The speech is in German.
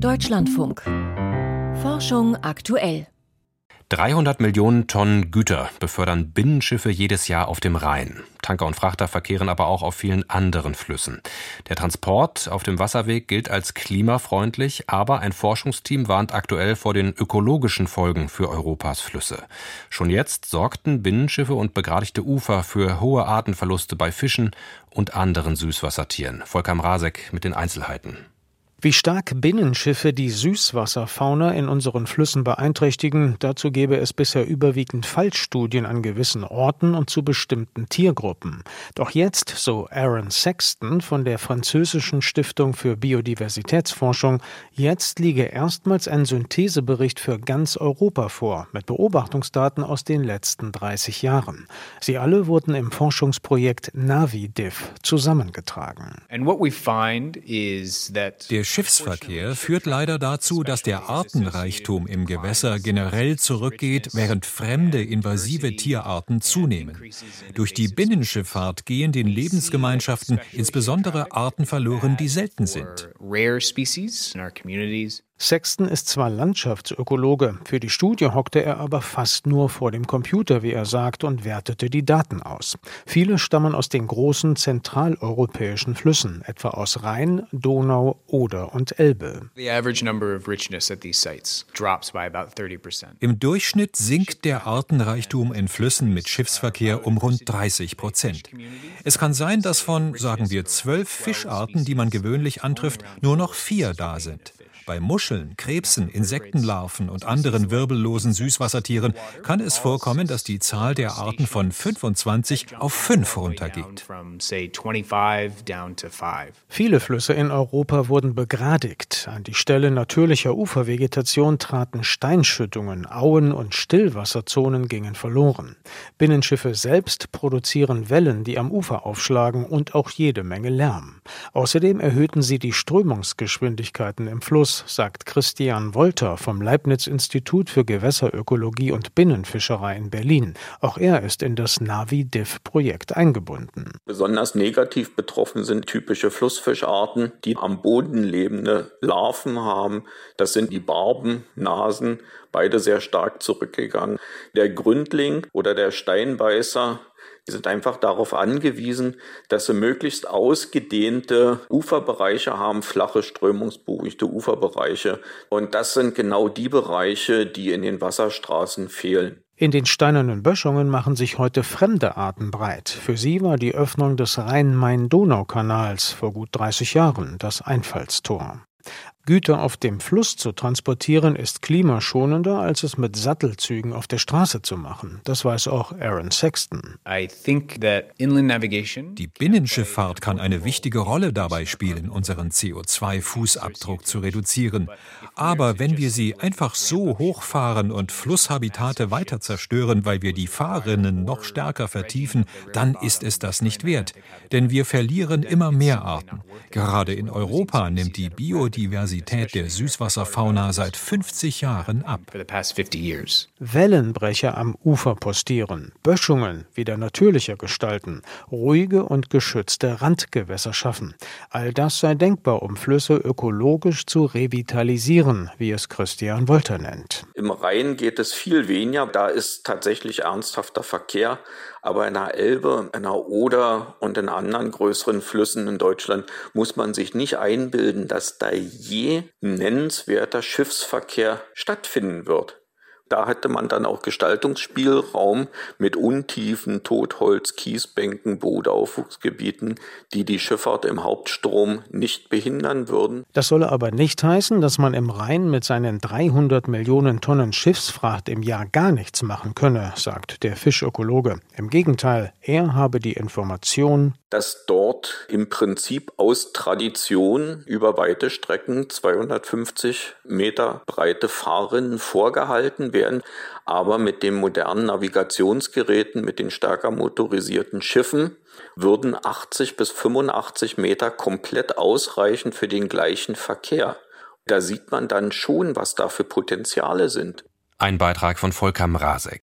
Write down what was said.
Deutschlandfunk. Forschung aktuell. 300 Millionen Tonnen Güter befördern Binnenschiffe jedes Jahr auf dem Rhein. Tanker und Frachter verkehren aber auch auf vielen anderen Flüssen. Der Transport auf dem Wasserweg gilt als klimafreundlich, aber ein Forschungsteam warnt aktuell vor den ökologischen Folgen für Europas Flüsse. Schon jetzt sorgten Binnenschiffe und begradigte Ufer für hohe Artenverluste bei Fischen und anderen Süßwassertieren. Volker Mrazek mit den Einzelheiten. Wie stark Binnenschiffe die Süßwasserfauna in unseren Flüssen beeinträchtigen, dazu gäbe es bisher überwiegend Fallstudien an gewissen Orten und zu bestimmten Tiergruppen. Doch jetzt, so Aaron Sexton von der französischen Stiftung für Biodiversitätsforschung, jetzt liege erstmals ein Synthesebericht für ganz Europa vor, mit Beobachtungsdaten aus den letzten 30 Jahren. Sie alle wurden im Forschungsprojekt NaviDiff zusammengetragen. And what we find is that der Schiffsverkehr führt leider dazu, dass der Artenreichtum im Gewässer generell zurückgeht, während fremde invasive Tierarten zunehmen. Durch die Binnenschifffahrt gehen den Lebensgemeinschaften insbesondere Arten verloren, die selten sind. Sexton ist zwar Landschaftsökologe, für die Studie hockte er aber fast nur vor dem Computer, wie er sagt, und wertete die Daten aus. Viele stammen aus den großen zentraleuropäischen Flüssen, etwa aus Rhein, Donau, Oder und Elbe. Im Durchschnitt sinkt der Artenreichtum in Flüssen mit Schiffsverkehr um rund 30 Prozent. Es kann sein, dass von, sagen wir, zwölf Fischarten, die man gewöhnlich antrifft, nur noch vier da sind. Bei Muscheln, Krebsen, Insektenlarven und anderen wirbellosen Süßwassertieren kann es vorkommen, dass die Zahl der Arten von 25 auf 5 runtergeht. Viele Flüsse in Europa wurden begradigt. An die Stelle natürlicher Ufervegetation traten Steinschüttungen, Auen und Stillwasserzonen gingen verloren. Binnenschiffe selbst produzieren Wellen, die am Ufer aufschlagen und auch jede Menge Lärm. Außerdem erhöhten sie die Strömungsgeschwindigkeiten im Fluss sagt Christian Wolter vom Leibniz-Institut für Gewässerökologie und Binnenfischerei in Berlin. Auch er ist in das Navi-Diff-Projekt eingebunden. Besonders negativ betroffen sind typische Flussfischarten, die am Boden lebende Larven haben. Das sind die Barben, Nasen, beide sehr stark zurückgegangen. Der Gründling oder der Steinbeißer die sind einfach darauf angewiesen, dass sie möglichst ausgedehnte Uferbereiche haben, flache, strömungsberuhigte Uferbereiche. Und das sind genau die Bereiche, die in den Wasserstraßen fehlen. In den steinernen Böschungen machen sich heute fremde Arten breit. Für sie war die Öffnung des Rhein-Main-Donau-Kanals vor gut 30 Jahren das Einfallstor. Güter auf dem Fluss zu transportieren ist klimaschonender, als es mit Sattelzügen auf der Straße zu machen. Das weiß auch Aaron Sexton. Die Binnenschifffahrt kann eine wichtige Rolle dabei spielen, unseren CO2-Fußabdruck zu reduzieren. Aber wenn wir sie einfach so hochfahren und Flusshabitate weiter zerstören, weil wir die Fahrrinnen noch stärker vertiefen, dann ist es das nicht wert. Denn wir verlieren immer mehr Arten. Gerade in Europa nimmt die Biodiversität Diversität der Süßwasserfauna seit 50 Jahren ab. Wellenbrecher am Ufer postieren, Böschungen wieder natürlicher gestalten, ruhige und geschützte Randgewässer schaffen. All das sei denkbar, um Flüsse ökologisch zu revitalisieren, wie es Christian Wolter nennt. Im Rhein geht es viel weniger. Da ist tatsächlich ernsthafter Verkehr. Aber in der Elbe, in der Oder und in anderen größeren Flüssen in Deutschland muss man sich nicht einbilden, dass da je nennenswerter Schiffsverkehr stattfinden wird. Da hätte man dann auch Gestaltungsspielraum mit Untiefen, Totholz, Kiesbänken, Bootaufwuchsgebieten, die die Schifffahrt im Hauptstrom nicht behindern würden. Das solle aber nicht heißen, dass man im Rhein mit seinen 300 Millionen Tonnen Schiffsfracht im Jahr gar nichts machen könne, sagt der Fischökologe. Im Gegenteil, er habe die Information, dass dort im Prinzip aus Tradition über weite Strecken 250 Meter breite Fahrrinnen vorgehalten werden, aber mit den modernen Navigationsgeräten, mit den stärker motorisierten Schiffen, würden 80 bis 85 Meter komplett ausreichen für den gleichen Verkehr. Da sieht man dann schon, was da für Potenziale sind. Ein Beitrag von Volker Mrazek.